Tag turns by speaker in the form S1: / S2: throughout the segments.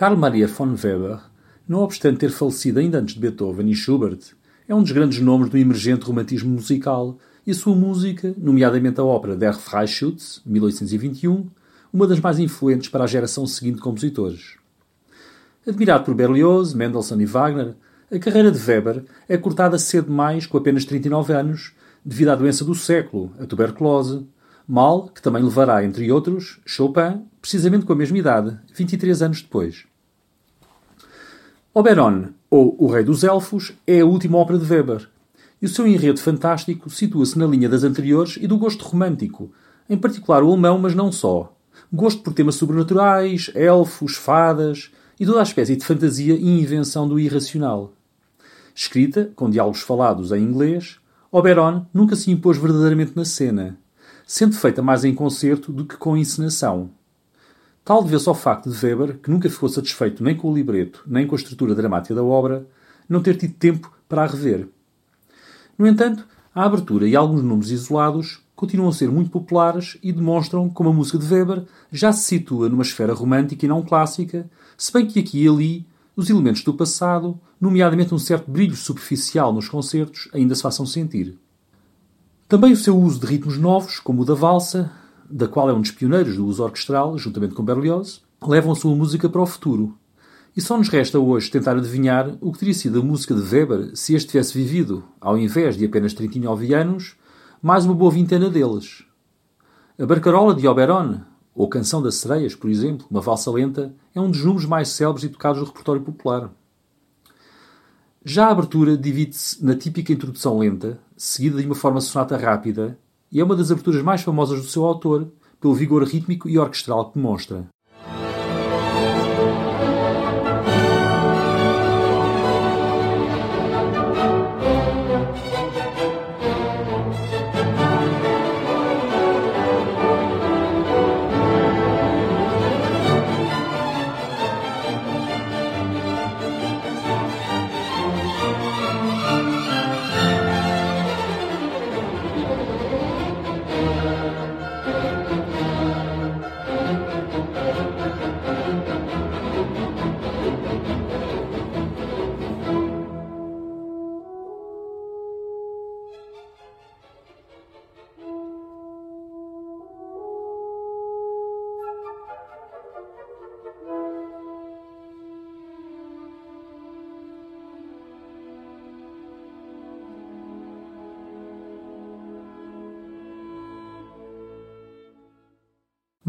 S1: Carl Maria von Weber, não obstante ter falecido ainda antes de Beethoven e Schubert, é um dos grandes nomes do emergente romantismo musical e a sua música, nomeadamente a ópera Der Freischütz, 1821, uma das mais influentes para a geração seguinte de compositores. Admirado por Berlioz, Mendelssohn e Wagner, a carreira de Weber é cortada cedo demais, com apenas 39 anos, devido à doença do século, a tuberculose, mal que também levará, entre outros, Chopin, precisamente com a mesma idade, 23 anos depois. Oberon, ou O Rei dos Elfos, é a última ópera de Weber, e o seu enredo fantástico situa-se na linha das anteriores e do gosto romântico, em particular o alemão, mas não só. Gosto por temas sobrenaturais, elfos, fadas e toda a espécie de fantasia e invenção do irracional. Escrita, com diálogos falados em inglês, Oberon nunca se impôs verdadeiramente na cena, sendo feita mais em concerto do que com encenação. Tal deveu-se ao facto de Weber, que nunca ficou satisfeito nem com o libreto, nem com a estrutura dramática da obra, não ter tido tempo para a rever. No entanto, a abertura e alguns números isolados continuam a ser muito populares e demonstram como a música de Weber já se situa numa esfera romântica e não clássica, se bem que aqui e ali os elementos do passado, nomeadamente um certo brilho superficial nos concertos, ainda se façam sentir. Também o seu uso de ritmos novos, como o da valsa, da qual é um dos pioneiros do uso orquestral, juntamente com Berlioz, levam a sua música para o futuro. E só nos resta hoje tentar adivinhar o que teria sido a música de Weber se este tivesse vivido, ao invés de apenas 39 anos, mais uma boa vintena deles. A Barcarola de Oberon, ou Canção das Sereias, por exemplo, uma valsa lenta, é um dos números mais célebres e tocados do repertório popular. Já a abertura divide-se na típica introdução lenta, seguida de uma forma sonata rápida, e é uma das aberturas mais famosas do seu autor, pelo vigor rítmico e orquestral que demonstra.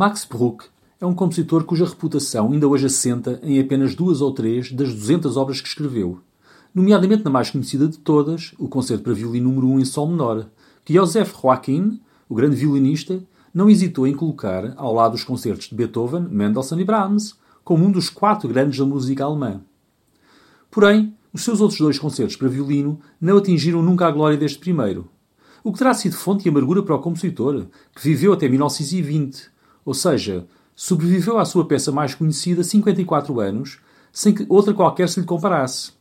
S1: Max Bruch é um compositor cuja reputação ainda hoje assenta em apenas duas ou três das 200 obras que escreveu, nomeadamente na mais conhecida de todas, o Concerto para Violino número 1 em Sol menor, que Joseph Joachim, o grande violinista, não hesitou em colocar ao lado dos concertos de Beethoven, Mendelssohn e Brahms, como um dos quatro grandes da música alemã. Porém, os seus outros dois concertos para violino não atingiram nunca a glória deste primeiro, o que terá sido fonte de amargura para o compositor, que viveu até 1920, ou seja, sobreviveu à sua peça mais conhecida 54 anos, sem que outra qualquer se lhe comparasse.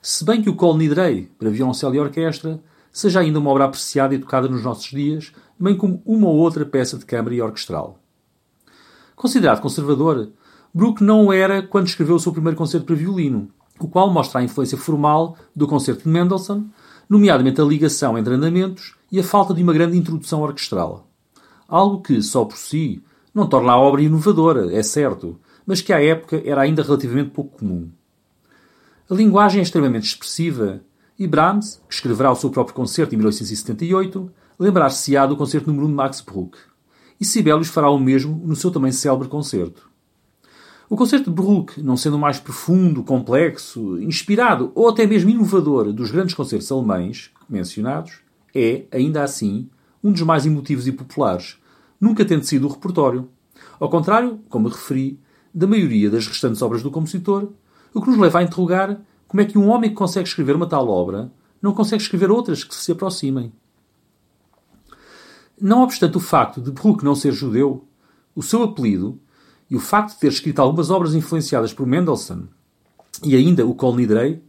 S1: Se bem que o Kol Nidrei, para violoncelo e orquestra, seja ainda uma obra apreciada e tocada nos nossos dias, bem como uma ou outra peça de câmara e orquestral. Considerado conservador, Bruch não o era quando escreveu o seu primeiro concerto para violino, o qual mostra a influência formal do concerto de Mendelssohn, nomeadamente a ligação entre andamentos e a falta de uma grande introdução orquestral. Algo que, só por si, não torna a obra inovadora, é certo, mas que à época era ainda relativamente pouco comum. A linguagem é extremamente expressiva e Brahms, que escreverá o seu próprio concerto em 1878, lembrar-se-á do concerto número 1 de Max Bruch. E Sibelius fará o mesmo no seu também célebre concerto. O concerto de Bruch, não sendo mais profundo, complexo, inspirado ou até mesmo inovador dos grandes concertos alemães mencionados, é, ainda assim, um dos mais emotivos e populares, nunca tendo sido o repertório. Ao contrário, como referi, da maioria das restantes obras do compositor, o que nos leva a interrogar como é que um homem que consegue escrever uma tal obra não consegue escrever outras que se aproximem. Não obstante o facto de Bruch não ser judeu, o seu apelido e o facto de ter escrito algumas obras influenciadas por Mendelssohn e ainda o Kol Nidrei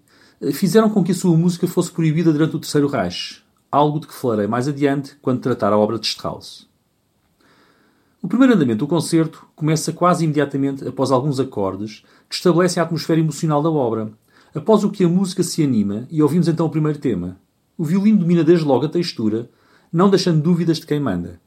S1: fizeram com que a sua música fosse proibida durante o Terceiro Reich, algo de que falarei mais adiante quando tratar a obra de Strauss. O primeiro andamento do concerto começa quase imediatamente após alguns acordes que estabelecem a atmosfera emocional da obra, após o que a música se anima e ouvimos então o primeiro tema. O violino domina desde logo a textura, não deixando dúvidas de quem manda.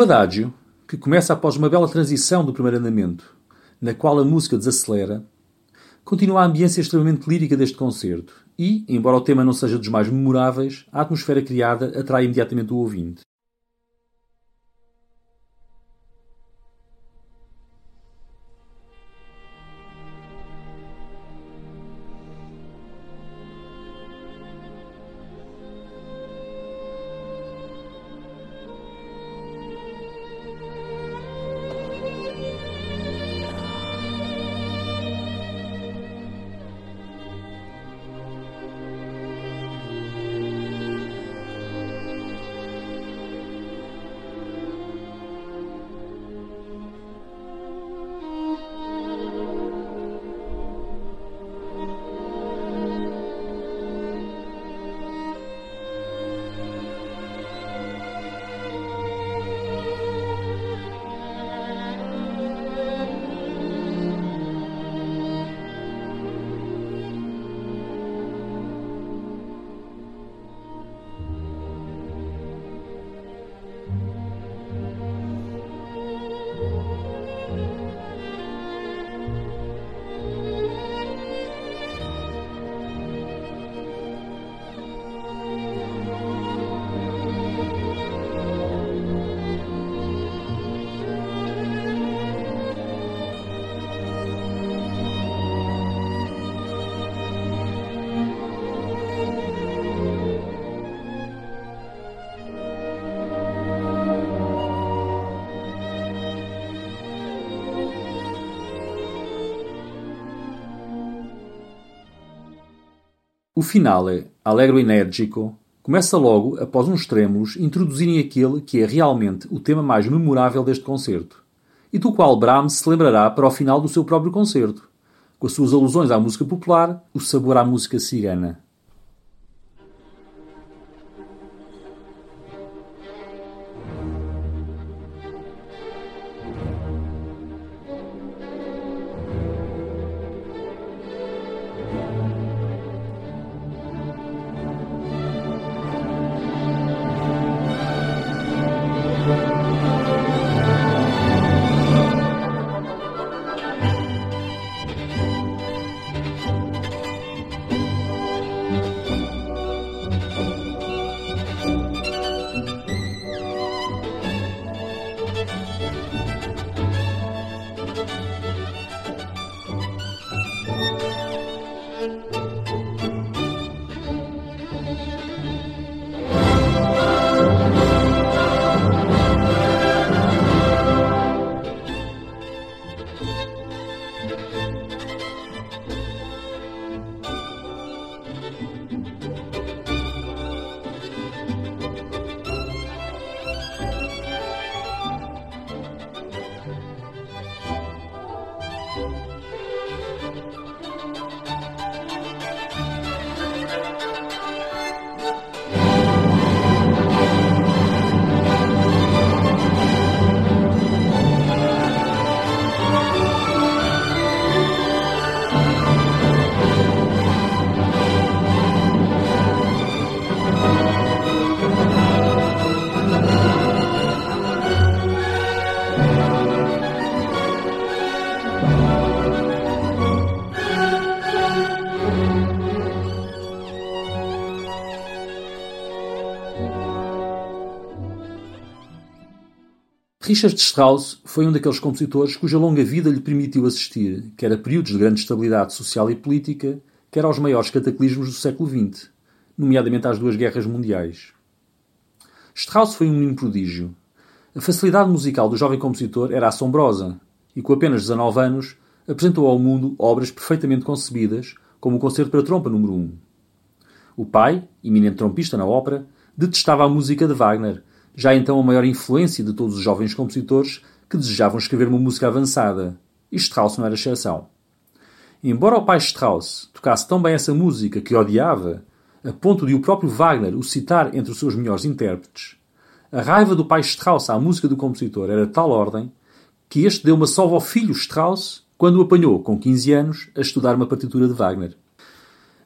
S1: O adágio, que começa após uma bela transição do primeiro andamento, na qual a música desacelera, continua a ambiência extremamente lírica deste concerto e, embora o tema não seja dos mais memoráveis, a atmosfera criada atrai imediatamente o ouvinte. O finale, allegro energico, Começa logo, após uns trêmulos, introduzirem aquele que é realmente o tema mais memorável deste concerto, e do qual Brahms se lembrará para o final do seu próprio concerto, com as suas alusões à música popular, o sabor à música cigana. Richard Strauss foi um daqueles compositores cuja longa vida lhe permitiu assistir, quer a períodos de grande estabilidade social e política, quer aos maiores cataclismos do século XX, nomeadamente às duas guerras mundiais. Strauss foi um menino prodígio. A facilidade musical do jovem compositor era assombrosa, e com apenas 19 anos apresentou ao mundo obras perfeitamente concebidas, como o Concerto para Trompa número 1. O pai, eminente trompista na ópera, detestava a música de Wagner já então a maior influência de todos os jovens compositores que desejavam escrever uma música avançada. E Strauss não era exceção. Embora o pai Strauss tocasse tão bem essa música que odiava, a ponto de o próprio Wagner o citar entre os seus melhores intérpretes, a raiva do pai Strauss à música do compositor era de tal ordem que este deu uma salva ao filho Strauss quando o apanhou, com 15 anos, a estudar uma partitura de Wagner.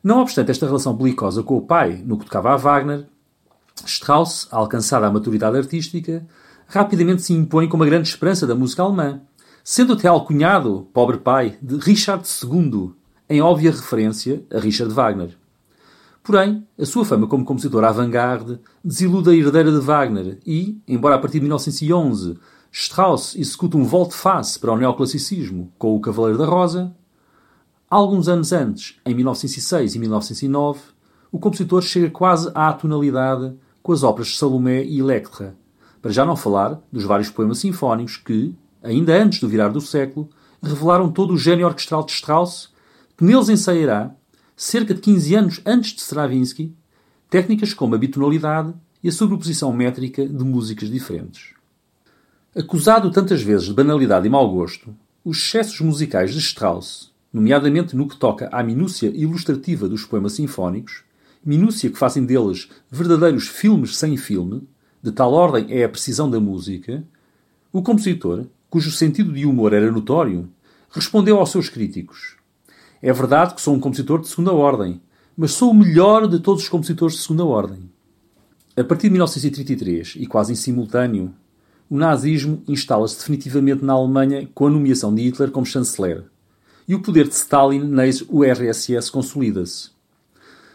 S1: Não obstante esta relação belicosa com o pai no que tocava a Wagner, Strauss, alcançada a maturidade artística, rapidamente se impõe como a grande esperança da música alemã, sendo até alcunhado, pobre pai, de Richard II, em óbvia referência a Richard Wagner. Porém, a sua fama como compositor avant-garde desilude a herdeira de Wagner e, embora a partir de 1911 Strauss execute um volte-face para o neoclassicismo com o Cavaleiro da Rosa, alguns anos antes, em 1906 e 1909, o compositor chega quase à tonalidade com as óperas de Salomé e Electra, para já não falar dos vários poemas sinfónicos que, ainda antes do virar do século, revelaram todo o gênio orquestral de Strauss, que neles ensaiará, cerca de 15 anos antes de Stravinsky, técnicas como a bitonalidade e a sobreposição métrica de músicas diferentes. Acusado tantas vezes de banalidade e mau gosto, os excessos musicais de Strauss, nomeadamente no que toca à minúcia ilustrativa dos poemas sinfónicos, minúcia que fazem deles verdadeiros filmes sem filme, de tal ordem é a precisão da música, o compositor, cujo sentido de humor era notório, respondeu aos seus críticos: É verdade que sou um compositor de segunda ordem, mas sou o melhor de todos os compositores de segunda ordem. A partir de 1933, e quase em simultâneo, o nazismo instala-se definitivamente na Alemanha com a nomeação de Hitler como chanceler, e o poder de Stalin na URSS consolida-se.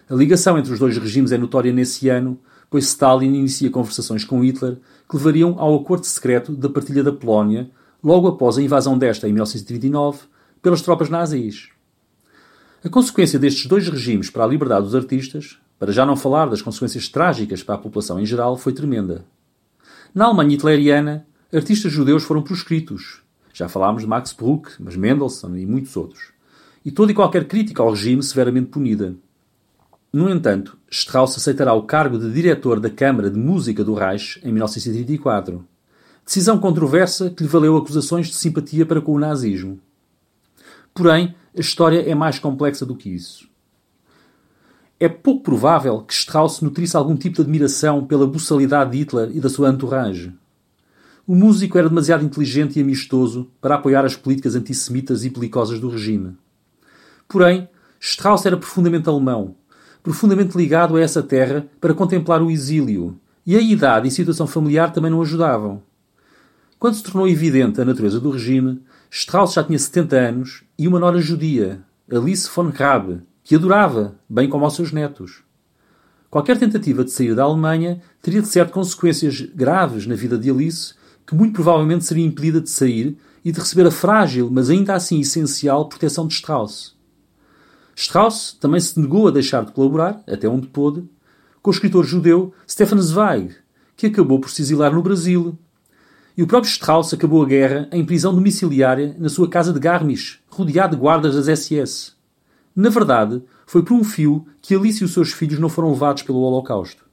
S1: A ligação entre os dois regimes é notória nesse ano, pois Stalin inicia conversações com Hitler que levariam ao acordo secreto da partilha da Polónia, logo após a invasão desta em 1939 pelas tropas nazis. A consequência destes dois regimes para a liberdade dos artistas, para já não falar das consequências trágicas para a população em geral, foi tremenda. Na Alemanha hitleriana, artistas judeus foram proscritos. Já falámos de Max Bruch, mas Mendelssohn e muitos outros. E toda e qualquer crítica ao regime severamente punida. No entanto, Strauss aceitará o cargo de diretor da Câmara de Música do Reich em 1934. Decisão controversa que lhe valeu acusações de simpatia para com o nazismo. Porém, a história é mais complexa do que isso. É pouco provável que Strauss nutrisse algum tipo de admiração pela buçalidade de Hitler e da sua entourage. O músico era demasiado inteligente e amistoso para apoiar as políticas antissemitas e belicosas do regime. Porém, Strauss era profundamente alemão, profundamente ligado a essa terra para contemplar o exílio, e a idade e situação familiar também não ajudavam. Quando se tornou evidente a natureza do regime, Strauss já tinha 70 anos e uma nora judia, Alice von Rabe, que adorava, bem como aos seus netos. Qualquer tentativa de sair da Alemanha teria de certo consequências graves na vida de Alice que muito provavelmente seria impedida de sair e de receber a frágil, mas ainda assim essencial, proteção de Strauss. Strauss também se negou a deixar de colaborar, até onde pôde, com o escritor judeu Stefan Zweig, que acabou por se exilar no Brasil. E o próprio Strauss acabou a guerra em prisão domiciliária na sua casa de Garmisch, rodeado de guardas das SS. Na verdade, foi por um fio que Alice e os seus filhos não foram levados pelo Holocausto.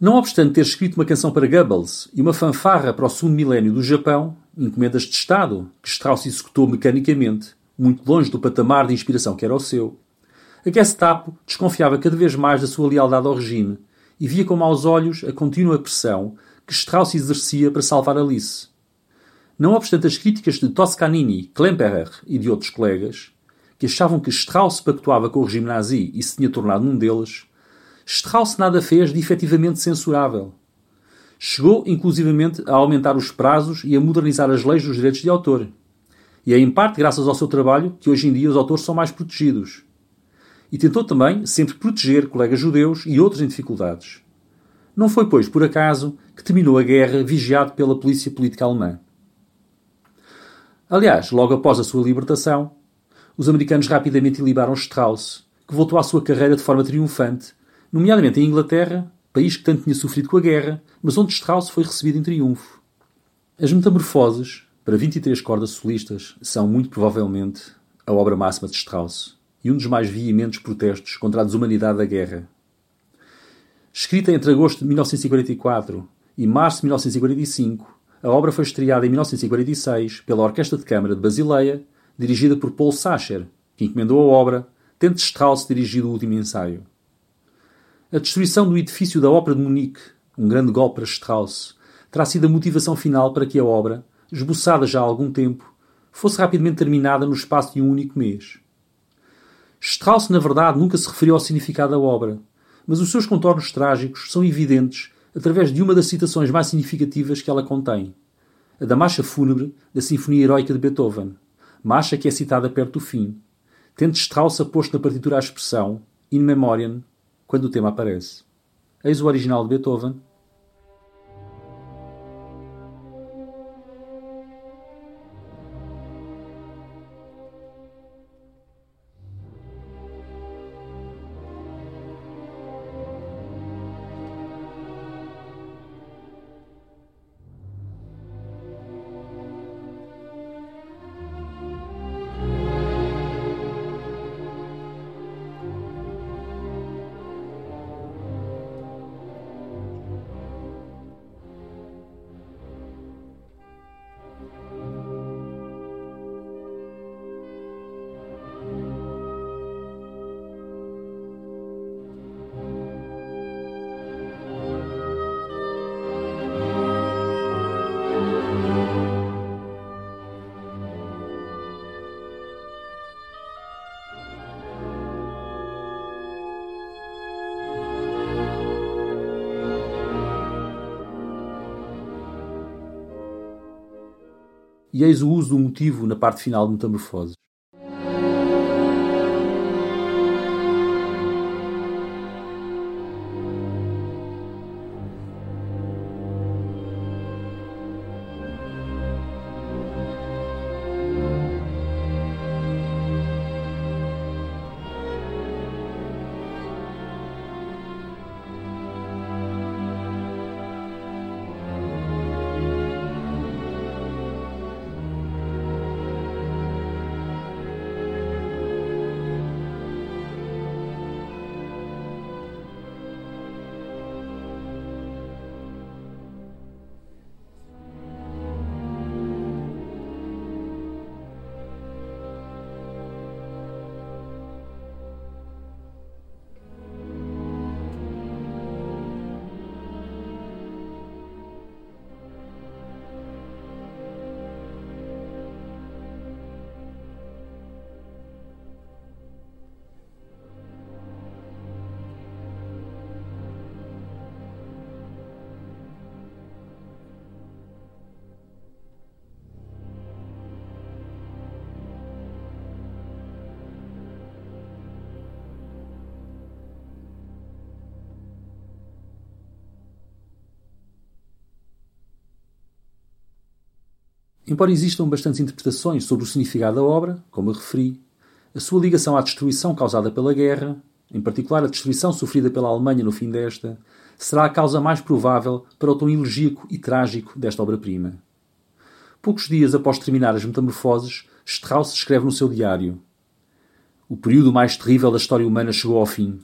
S1: Não obstante ter escrito uma canção para Goebbels e uma fanfarra para o segundo milénio do Japão, encomendas de Estado, que Strauss executou mecanicamente, muito longe do patamar de inspiração que era o seu, a Gestapo desconfiava cada vez mais da sua lealdade ao regime e via com maus olhos a contínua pressão que Strauss exercia para salvar Alice. Não obstante as críticas de Toscanini, Klemperer e de outros colegas, que achavam que Strauss pactuava com o regime nazi e se tinha tornado um deles, Strauss nada fez de efetivamente censurável. Chegou, inclusivamente, a aumentar os prazos e a modernizar as leis dos direitos de autor. E é em parte graças ao seu trabalho que hoje em dia os autores são mais protegidos. E tentou também sempre proteger colegas judeus e outros em dificuldades. Não foi, pois, por acaso que terminou a guerra vigiado pela polícia política alemã. Aliás, logo após a sua libertação, os americanos rapidamente ilibaram Strauss, que voltou à sua carreira de forma triunfante, nomeadamente em Inglaterra, país que tanto tinha sofrido com a guerra, mas onde Strauss foi recebido em triunfo. As Metamorfoses, para 23 cordas solistas, são muito provavelmente a obra máxima de Strauss e um dos mais veementes protestos contra a desumanidade da guerra. Escrita entre agosto de 1944 e março de 1945, a obra foi estreada em 1946 pela Orquestra de Câmara de Basileia, dirigida por Paul Sacher, que encomendou a obra, tendo Strauss dirigido o último ensaio. A destruição do edifício da Ópera de Munique, um grande golpe para Strauss, terá sido a motivação final para que a obra, esboçada já há algum tempo, fosse rapidamente terminada no espaço de um único mês. Strauss, na verdade, nunca se referiu ao significado da obra, mas os seus contornos trágicos são evidentes através de uma das citações mais significativas que ela contém, a da marcha fúnebre da Sinfonia Heroica de Beethoven, marcha que é citada perto do fim, tendo Strauss aposto na partitura a expressão in memoriam quando o tema aparece. Eis o original de Beethoven, e eis o uso do motivo na parte final de Metamorfoses. Embora existam bastantes interpretações sobre o significado da obra, como referi, a sua ligação à destruição causada pela guerra, em particular a destruição sofrida pela Alemanha no fim desta, será a causa mais provável para o tom elegíaco e trágico desta obra-prima. Poucos dias após terminar as Metamorfoses, Strauss escreve no seu diário: O período mais terrível da história humana chegou ao fim.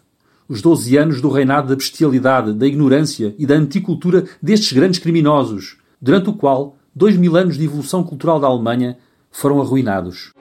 S1: Os doze anos do reinado da bestialidade, da ignorância e da anticultura destes grandes criminosos, durante o qual dois mil anos de evolução cultural da Alemanha foram arruinados.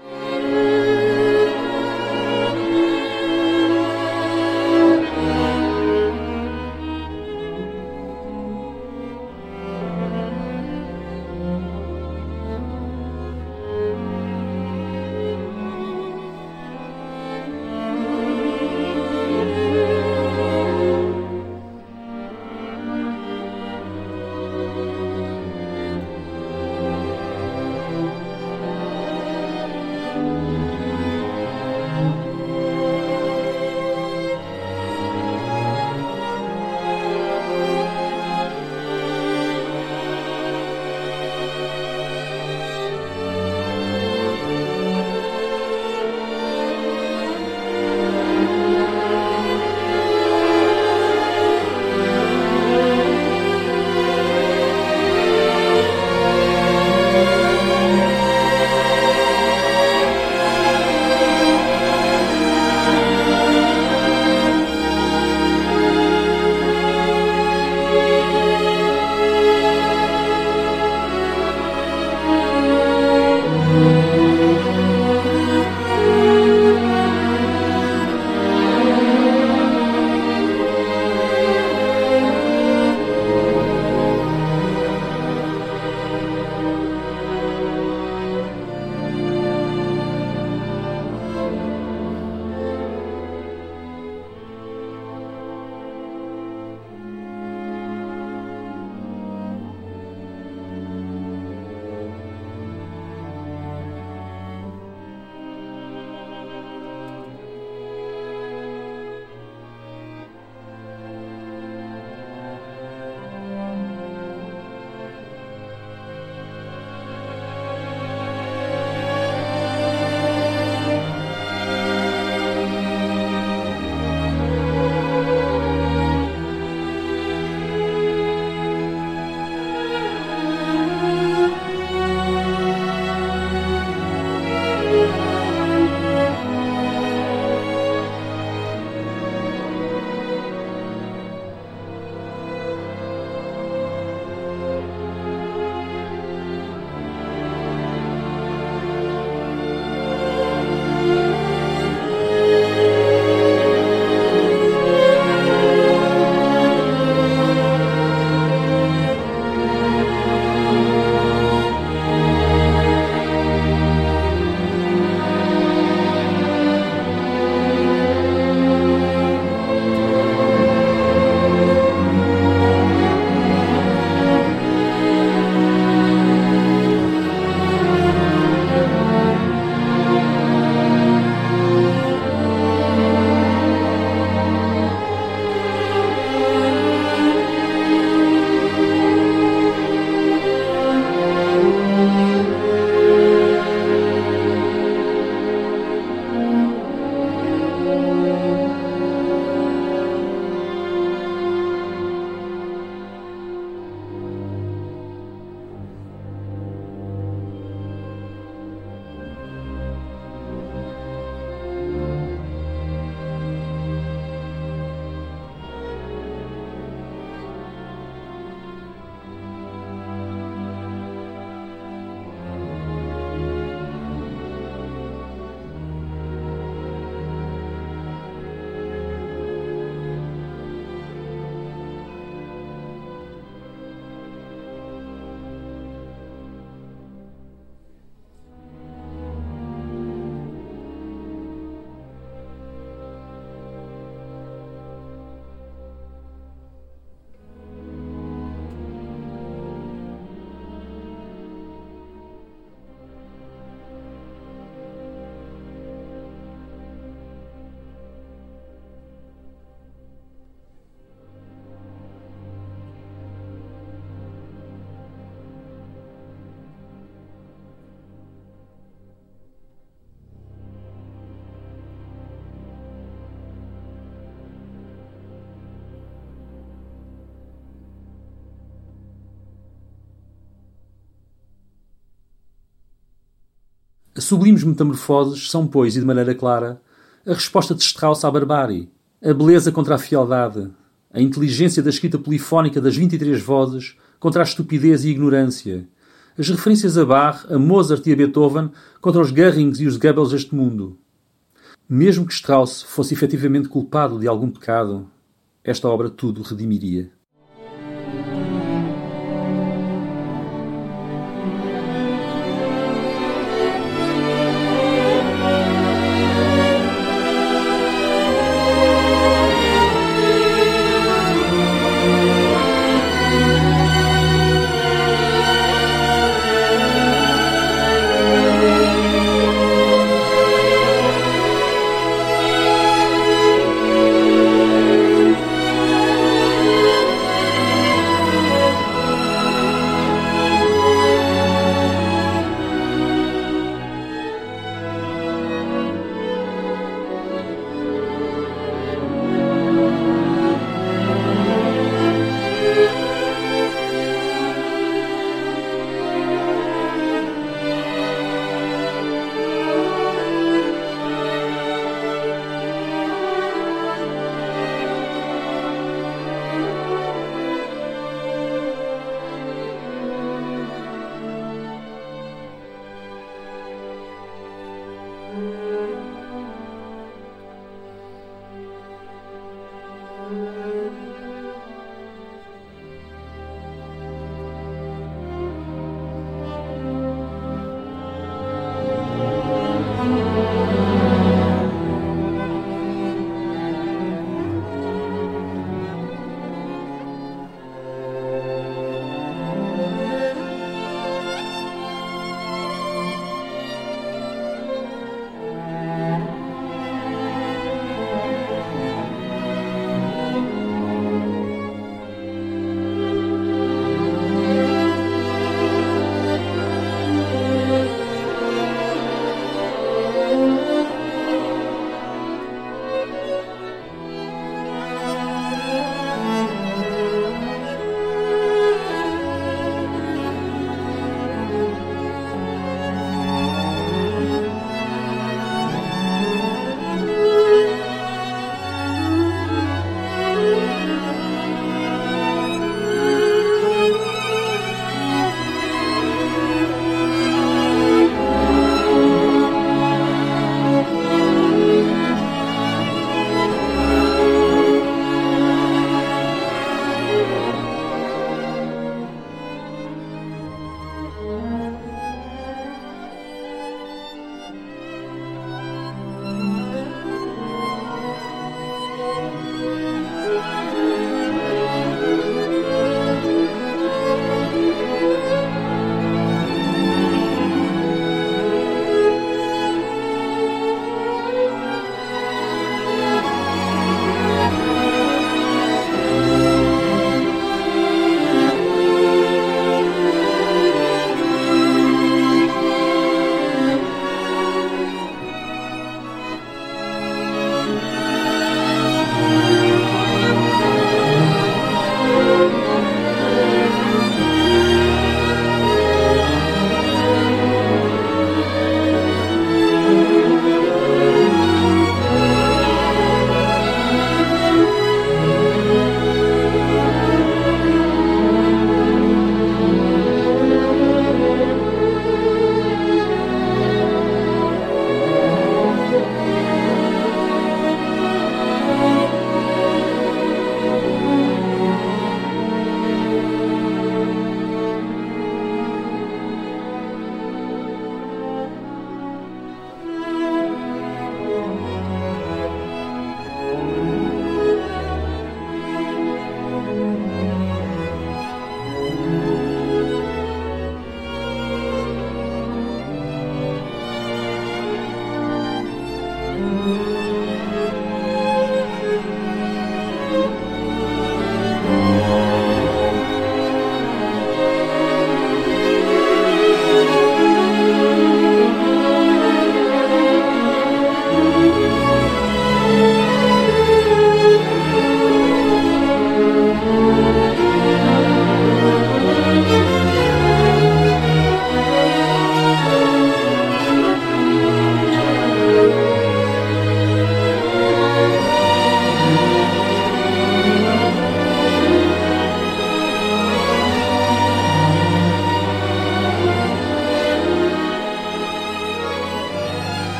S1: Sublimes metamorfoses são, pois, e de maneira clara, a resposta de Strauss à barbárie, a beleza contra a fialdade, a inteligência da escrita polifónica das 23 vozes contra a estupidez e ignorância, as referências a Bach, a Mozart e a Beethoven contra os Garrings e os Goebbels deste mundo. Mesmo que Strauss fosse efetivamente culpado de algum pecado, esta obra tudo redimiria.